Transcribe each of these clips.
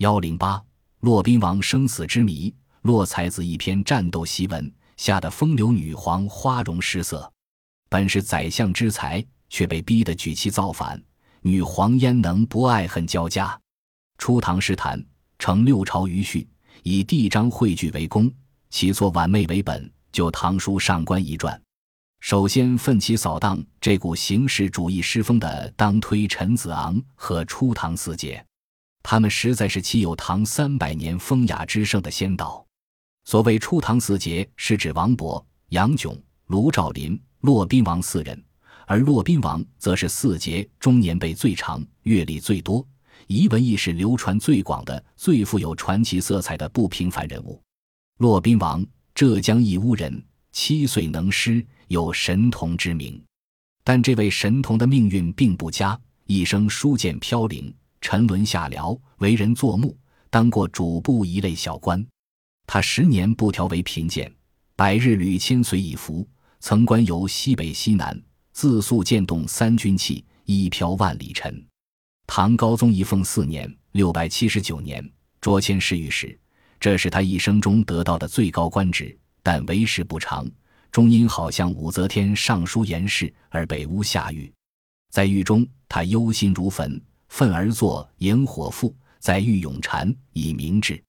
幺零八，骆宾王生死之谜。骆才子一篇战斗檄文，吓得风流女皇花容失色。本是宰相之才，却被逼得举旗造反，女皇焉能不爱恨交加？初唐诗坛，成六朝余序，以帝章汇聚为功，其作婉媚为本。就《唐书上官仪传》，首先奋起扫荡这股形式主义诗风的，当推陈子昂和初唐四杰。他们实在是岂有唐三百年风雅之盛的先导。所谓初唐四杰，是指王勃、杨炯、卢照邻、骆宾王四人，而骆宾王则是四杰中年辈最长、阅历最多、遗文意识流传最广的、最富有传奇色彩的不平凡人物。骆宾王。浙江义乌人，七岁能诗，有神童之名。但这位神童的命运并不佳，一生书剑飘零，沉沦下僚，为人作木，当过主簿一类小官。他十年不调为贫贱，百日屡迁随以服，曾官游西北西南，自速渐动三军器，一飘万里尘。唐高宗仪凤四年（六百七十九年），擢迁侍御史。这是他一生中得到的最高官职，但为时不长，终因好向武则天上书言事而被诬下狱。在狱中，他忧心如焚，愤而作《引火赋》，在狱咏蝉以明志。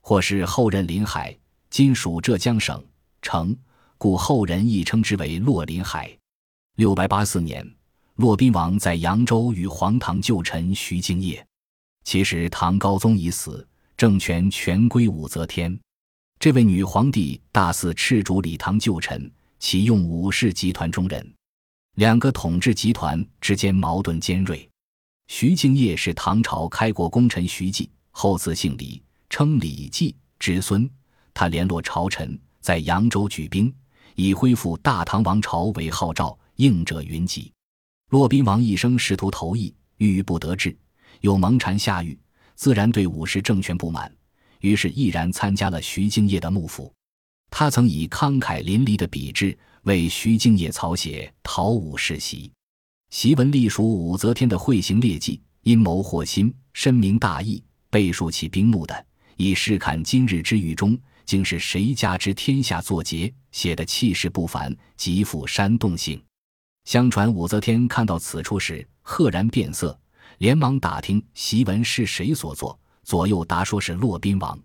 或是后任临海，今属浙江省城，故后人亦称之为洛临海。六百八四年，骆宾王在扬州与黄唐旧臣徐敬业。其实唐高宗已死。政权全归武则天，这位女皇帝大肆斥逐李唐旧臣，启用武氏集团中人，两个统治集团之间矛盾尖锐。徐敬业是唐朝开国功臣徐继，后赐姓李，称李继之孙。他联络朝臣，在扬州举兵，以恢复大唐王朝为号召，应者云集。骆宾王一生试图投意，郁郁不得志，又蒙禅下狱。自然对武氏政权不满，于是毅然参加了徐敬业的幕府。他曾以慷慨淋漓的笔致为徐敬业草写讨武世袭，檄文隶属武则天的会行劣迹，阴谋惑心，深明大义，背述其兵目的，以试看今日之狱中竟是谁家之天下作结，写的气势不凡，极富煽动性。相传武则天看到此处时，赫然变色。连忙打听檄文是谁所作，左右答说是骆宾王。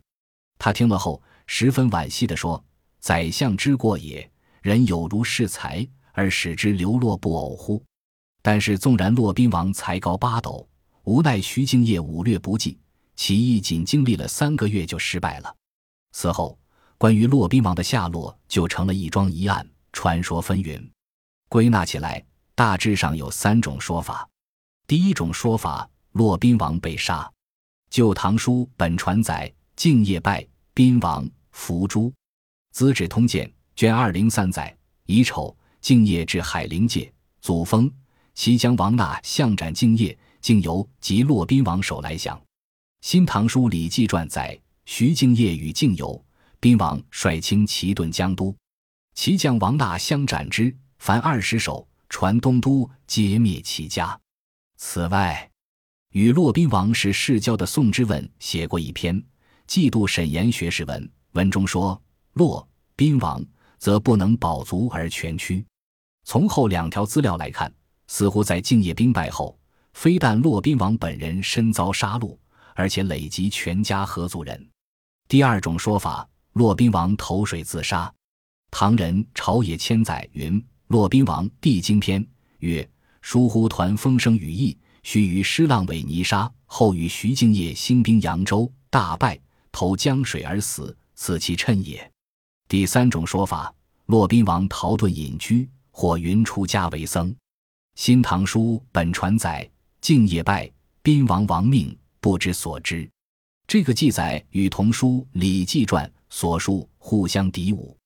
他听了后十分惋惜地说：“宰相之过也，人有如是才，而使之流落不偶乎？”但是纵然骆宾王才高八斗，无奈徐敬业武略不济，起义仅经历了三个月就失败了。此后，关于骆宾王的下落就成了一桩疑案，传说纷纭。归纳起来，大致上有三种说法。第一种说法，骆宾王被杀，《旧唐书·本传》载：敬业败，宾王伏诛。《资治通鉴》卷二零三载：乙丑，敬业至海陵界，祖封。齐将王纳相斩敬业，敬由及骆宾王首来降。《新唐书·礼记传》载：徐敬业与敬由、宾王率轻骑遁江都，齐将王纳相斩之，凡二十首，传东都，皆灭其家。此外，与骆宾王是世交的宋之问写过一篇嫉妒沈言学士文，文中说：“骆宾王则不能保足而全屈。”从后两条资料来看，似乎在敬业兵败后，非但骆宾王本人身遭杀戮，而且累及全家合族人。第二种说法，骆宾王投水自杀。唐人朝野千载云：“骆宾王帝经篇曰。”疏忽团风声羽翼，须于施浪尾泥沙，后与徐敬业兴兵扬州，大败，投江水而死，此其趁也。第三种说法，骆宾王逃遁隐居，或云出家为僧。《新唐书·本传》载：敬业败，宾王亡命，不知所知。这个记载与同书《礼记传》所述互相抵忤。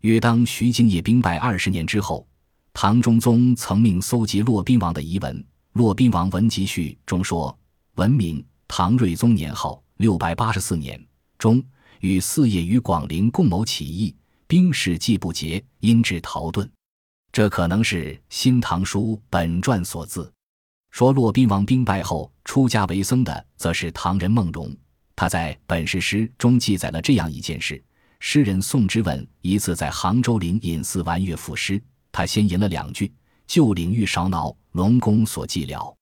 约当徐敬业兵败二十年之后。唐中宗曾命搜集骆宾王的遗文，《骆宾王文集序》中说：“文明唐睿宗年号六百八十四年中，与四爷于广陵共谋起义，兵士既不捷，因至逃遁。”这可能是《新唐书·本传》所自。说骆宾王兵败后出家为僧的，则是唐人孟融。他在本事诗中记载了这样一件事：诗人宋之问一次在杭州灵隐寺玩乐赋诗，他先吟了两句：“旧领域少恼，龙宫所寂寥，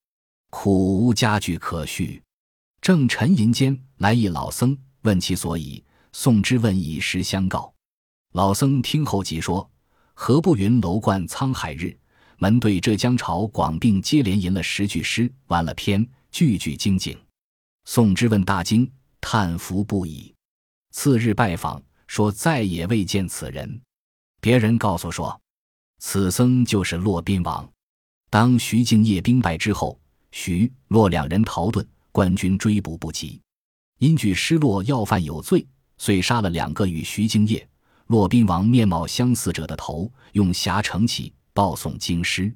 苦无家具可续。”正沉吟间，来一老僧，问其所以。宋之问以诗相告。老僧听后即说：“何不云楼观沧海日？”门对浙江潮广，并接连吟了十句诗，完了篇，句句精警。宋之问大惊，叹服不已。次日拜访，说再也未见此人。别人告诉说，此僧就是骆宾王。当徐敬业兵败之后，徐骆两人逃遁，官军追捕不及，因惧失落要犯有罪，遂杀了两个与徐敬业、骆宾王面貌相似者的头，用匣盛起。报送京师，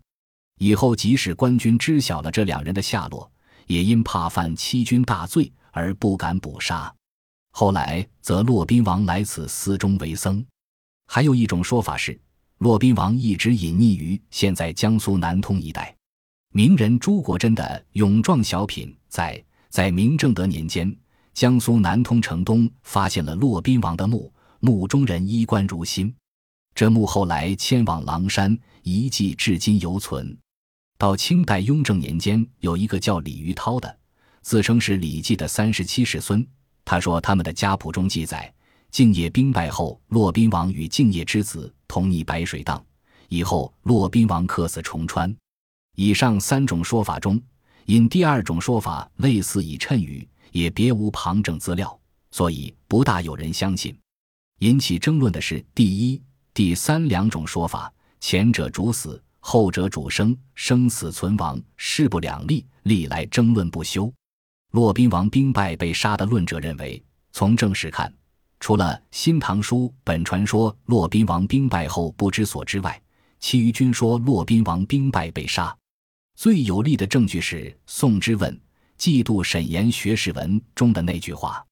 以后即使官军知晓了这两人的下落，也因怕犯欺君大罪而不敢捕杀。后来则骆宾王来此寺中为僧。还有一种说法是，骆宾王一直隐匿于现在江苏南通一带。名人朱国珍的《勇壮小品》在在明正德年间，江苏南通城东发现了骆宾王的墓，墓中人衣冠如新。这墓后来迁往狼山，遗迹至今犹存。到清代雍正年间，有一个叫李于涛的，自称是李记的三十七世孙。他说他们的家谱中记载，敬业兵败后，骆宾王与敬业之子同溺白水荡，以后骆宾王客死重川。以上三种说法中，因第二种说法类似以谶语，也别无旁证资料，所以不大有人相信。引起争论的是第一。第三两种说法，前者主死，后者主生，生死存亡势不两立，历来争论不休。骆宾王兵败被杀的论者认为，从正史看，除了《新唐书》本传说骆宾王兵败后不知所之外，其余均说骆宾王兵败被杀。最有力的证据是宋之问《季度沈言学士文》中的那句话：“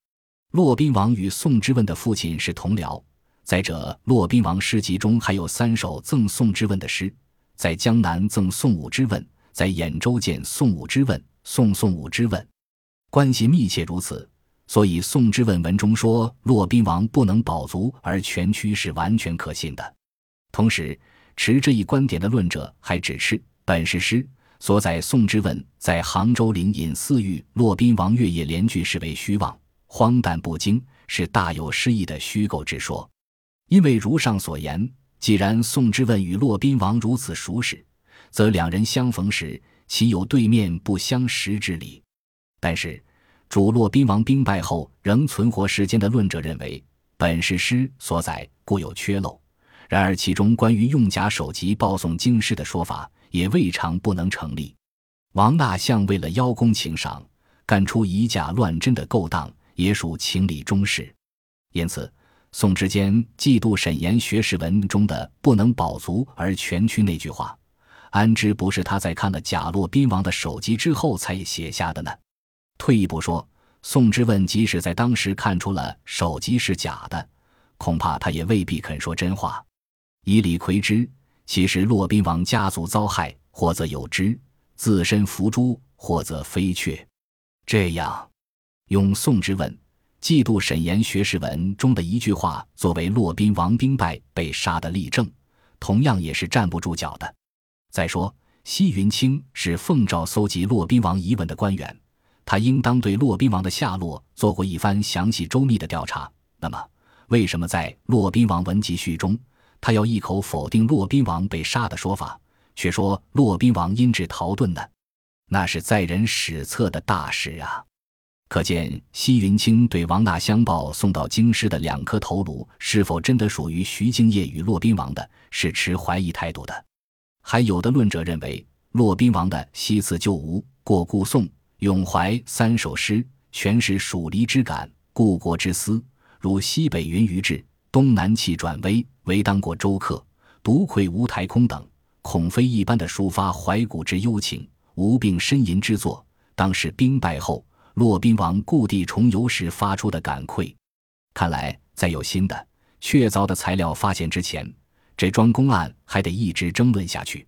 骆宾王与宋之问的父亲是同僚。”再者，骆宾王诗集中还有三首赠宋之问的诗，在江南赠宋武之问，在兖州见宋武之问，宋宋武之问，关系密切如此，所以宋之问文中说骆宾王不能保足而全屈是完全可信的。同时，持这一观点的论者还指斥本是诗所载宋之问在杭州灵隐寺遇骆宾王月夜联句是为虚妄、荒诞不经，是大有诗意的虚构之说。因为如上所言，既然宋之问与骆宾王如此熟识，则两人相逢时岂有对面不相识之理？但是，主骆宾王兵败后仍存活时间的论者认为，本是诗所载故有缺漏。然而，其中关于用假首级报送京师的说法也未尝不能成立。王大相为了邀功请赏，干出以假乱真的勾当，也属情理中事。因此。宋之间嫉妒沈言学士文中的“不能保足而全屈”那句话，安知不是他在看了贾洛宾王的手机之后才写下的呢？退一步说，宋之问即使在当时看出了手机是假的，恐怕他也未必肯说真话。以李逵之，其实骆宾王家族遭害，或则有之，自身伏诛，或则非确。这样，用宋之问。嫉妒沈言学士文中的一句话作为骆宾王兵败被杀的例证，同样也是站不住脚的。再说，西云清是奉诏搜集骆宾王遗文的官员，他应当对骆宾王的下落做过一番详细周密的调查。那么，为什么在《骆宾王文集序》中，他要一口否定骆宾王被杀的说法，却说骆宾王因至逃遁呢？那是载人史册的大事啊！可见，西云清对王纳相报送到京师的两颗头颅是否真的属于徐敬业与骆宾王的，是持怀疑态度的。还有的论者认为，骆宾王的《西辞旧吴》《过故宋》《咏怀》三首诗，全是蜀离之感、故国之思，如西北云余至，东南气转微，唯当过周客，独愧吴台空等，恐非一般的抒发怀古之幽情、无病呻吟之作。当时兵败后。骆宾王故地重游时发出的感愧，看来在有新的确凿的材料发现之前，这桩公案还得一直争论下去。